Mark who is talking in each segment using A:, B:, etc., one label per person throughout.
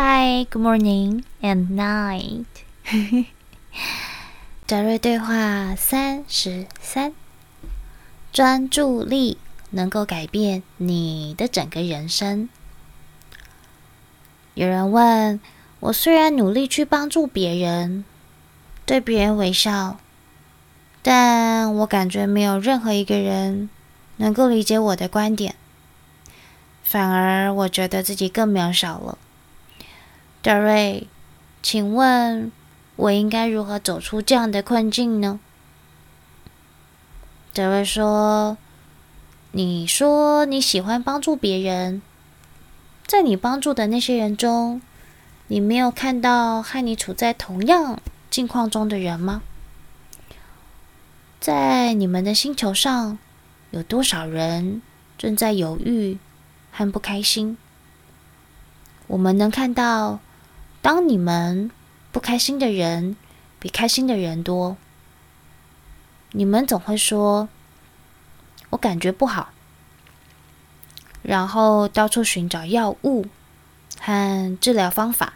A: Hi, good morning and night。德瑞对话三十三：专注力能够改变你的整个人生。有人问我，虽然努力去帮助别人，对别人微笑，但我感觉没有任何一个人能够理解我的观点，反而我觉得自己更渺小了。德瑞，请问我应该如何走出这样的困境呢？德瑞说：“你说你喜欢帮助别人，在你帮助的那些人中，你没有看到和你处在同样境况中的人吗？在你们的星球上，有多少人正在犹豫和不开心？我们能看到。”当你们不开心的人比开心的人多，你们总会说：“我感觉不好。”然后到处寻找药物和治疗方法，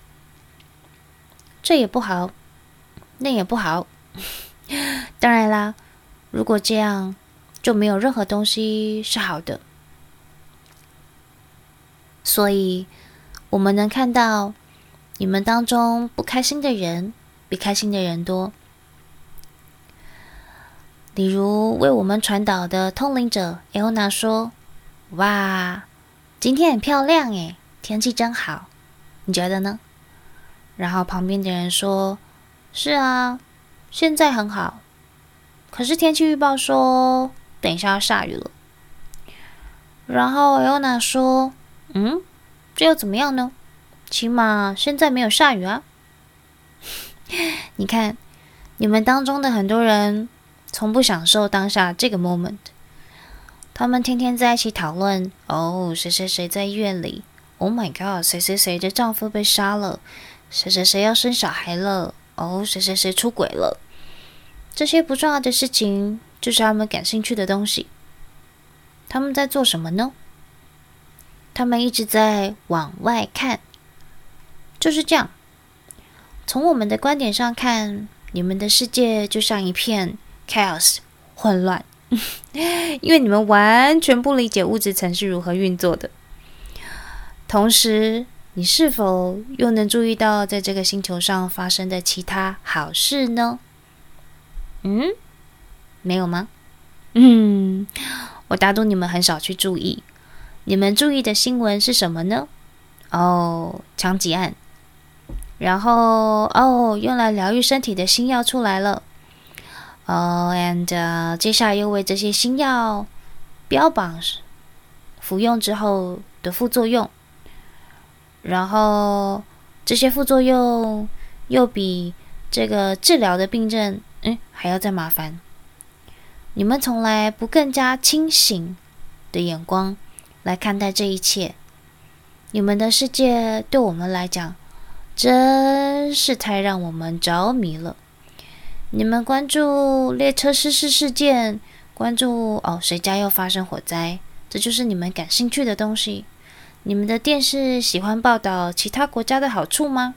A: 这也不好，那也不好。当然啦，如果这样，就没有任何东西是好的。所以，我们能看到。你们当中不开心的人比开心的人多。例如，为我们传导的通灵者艾欧娜说：“哇，今天很漂亮诶，天气真好，你觉得呢？”然后旁边的人说：“是啊，现在很好，可是天气预报说等一下要下雨了。”然后艾欧娜说：“嗯，这又怎么样呢？”起码现在没有下雨啊！你看，你们当中的很多人从不享受当下这个 moment。他们天天在一起讨论：哦，谁谁谁在医院里？Oh my god，谁谁谁的丈夫被杀了？谁谁谁要生小孩了？哦，谁谁谁出轨了？这些不重要的事情，就是他们感兴趣的东西。他们在做什么呢？他们一直在往外看。就是这样。从我们的观点上看，你们的世界就像一片 chaos 混乱，因为你们完全不理解物质层是如何运作的。同时，你是否又能注意到在这个星球上发生的其他好事呢？嗯，没有吗？嗯，我打赌你们很少去注意。你们注意的新闻是什么呢？哦，枪击案。然后哦，用来疗愈身体的新药出来了。哦，and、接下来又为这些新药标榜服用之后的副作用。然后这些副作用又比这个治疗的病症，嗯，还要再麻烦。你们从来不更加清醒的眼光来看待这一切。你们的世界对我们来讲。真是太让我们着迷了！你们关注列车失事事件，关注哦，谁家又发生火灾，这就是你们感兴趣的东西。你们的电视喜欢报道其他国家的好处吗？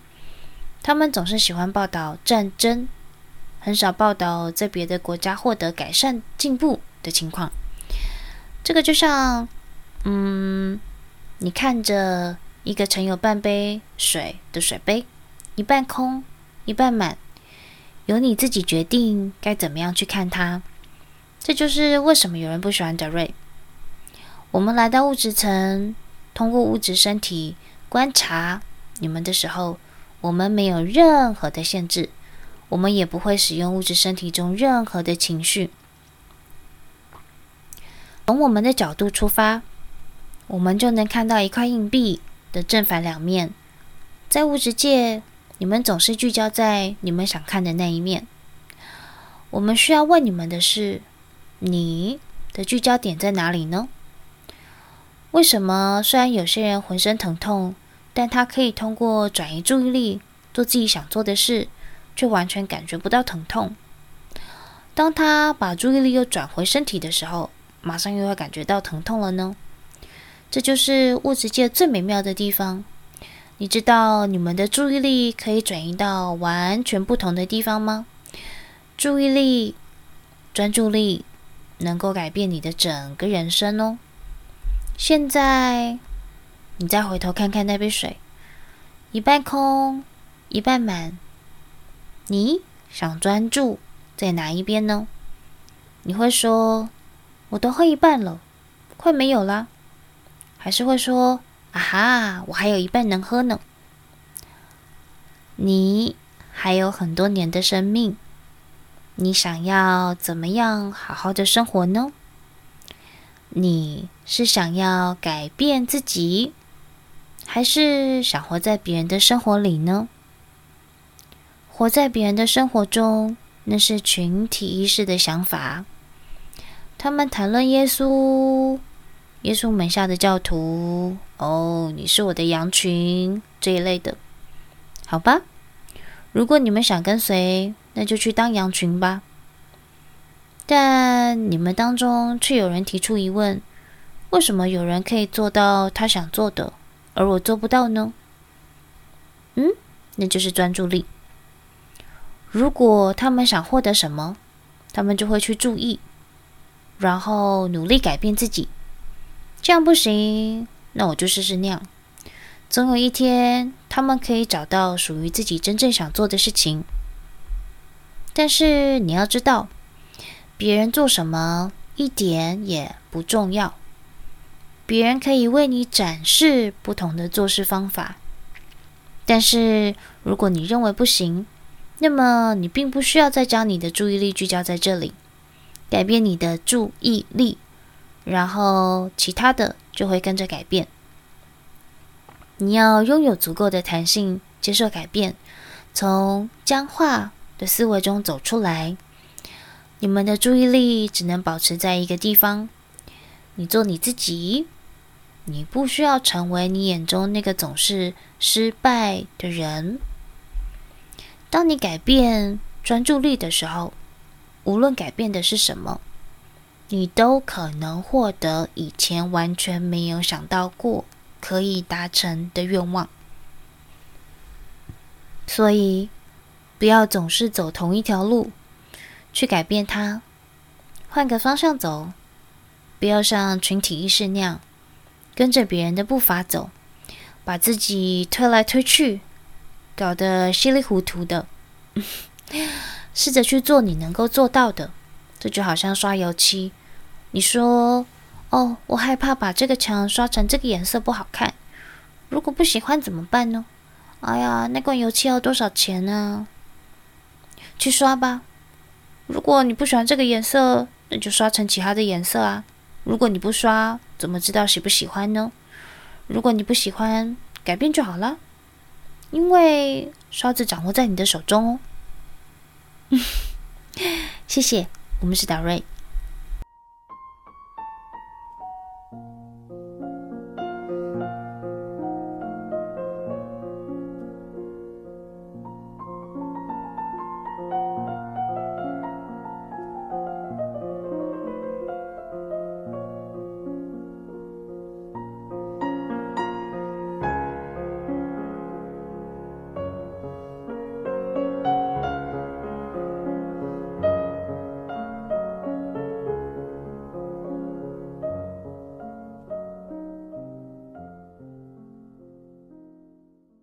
A: 他们总是喜欢报道战争，很少报道在别的国家获得改善进步的情况。这个就像，嗯，你看着。一个盛有半杯水的水杯，一半空，一半满，由你自己决定该怎么样去看它。这就是为什么有人不喜欢德瑞。我们来到物质层，通过物质身体观察你们的时候，我们没有任何的限制，我们也不会使用物质身体中任何的情绪。从我们的角度出发，我们就能看到一块硬币的正反两面，在物质界，你们总是聚焦在你们想看的那一面。我们需要问你们的是：你的聚焦点在哪里呢？为什么虽然有些人浑身疼痛，但他可以通过转移注意力做自己想做的事，却完全感觉不到疼痛？当他把注意力又转回身体的时候，马上又会感觉到疼痛了呢？这就是物质界最美妙的地方。你知道你们的注意力可以转移到完全不同的地方吗？注意力、专注力能够改变你的整个人生哦。现在，你再回头看看那杯水，一半空，一半满。你想专注在哪一边呢？你会说：“我都喝一半了，快没有了。”还是会说：“啊哈，我还有一半能喝呢。”你还有很多年的生命，你想要怎么样好好的生活呢？你是想要改变自己，还是想活在别人的生活里呢？活在别人的生活中，那是群体意识的想法。他们谈论耶稣，耶稣门下的教徒，哦，你是我的羊群这一类的，好吧？如果你们想跟随，那就去当羊群吧。但你们当中却有人提出疑问：为什么有人可以做到他想做的，而我做不到呢？嗯，那就是专注力。如果他们想获得什么，他们就会去注意，然后努力改变自己。这样不行，那我就试试那样。总有一天，他们可以找到属于自己真正想做的事情。但是你要知道，别人做什么一点也不重要。别人可以为你展示不同的做事方法，但是如果你认为不行，那么，你并不需要再将你的注意力聚焦在这里，改变你的注意力，然后其他的就会跟着改变。你要拥有足够的弹性，接受改变，从僵化的思维中走出来。你们的注意力只能保持在一个地方。你做你自己，你不需要成为你眼中那个总是失败的人。当你改变专注力的时候，无论改变的是什么，你都可能获得以前完全没有想到过可以达成的愿望。所以，不要总是走同一条路，去改变它，换个方向走。不要像群体意识那样，跟着别人的步伐走，把自己推来推去。搞得稀里糊涂的，试着去做你能够做到的。这就好像刷油漆，你说：“哦，我害怕把这个墙刷成这个颜色不好看。如果不喜欢怎么办呢？”哎呀，那罐油漆要多少钱呢？去刷吧。如果你不喜欢这个颜色，那就刷成其他的颜色啊。如果你不刷，怎么知道喜不喜欢呢？如果你不喜欢，改变就好了。因为刷子掌握在你的手中哦。谢谢，我们是达瑞。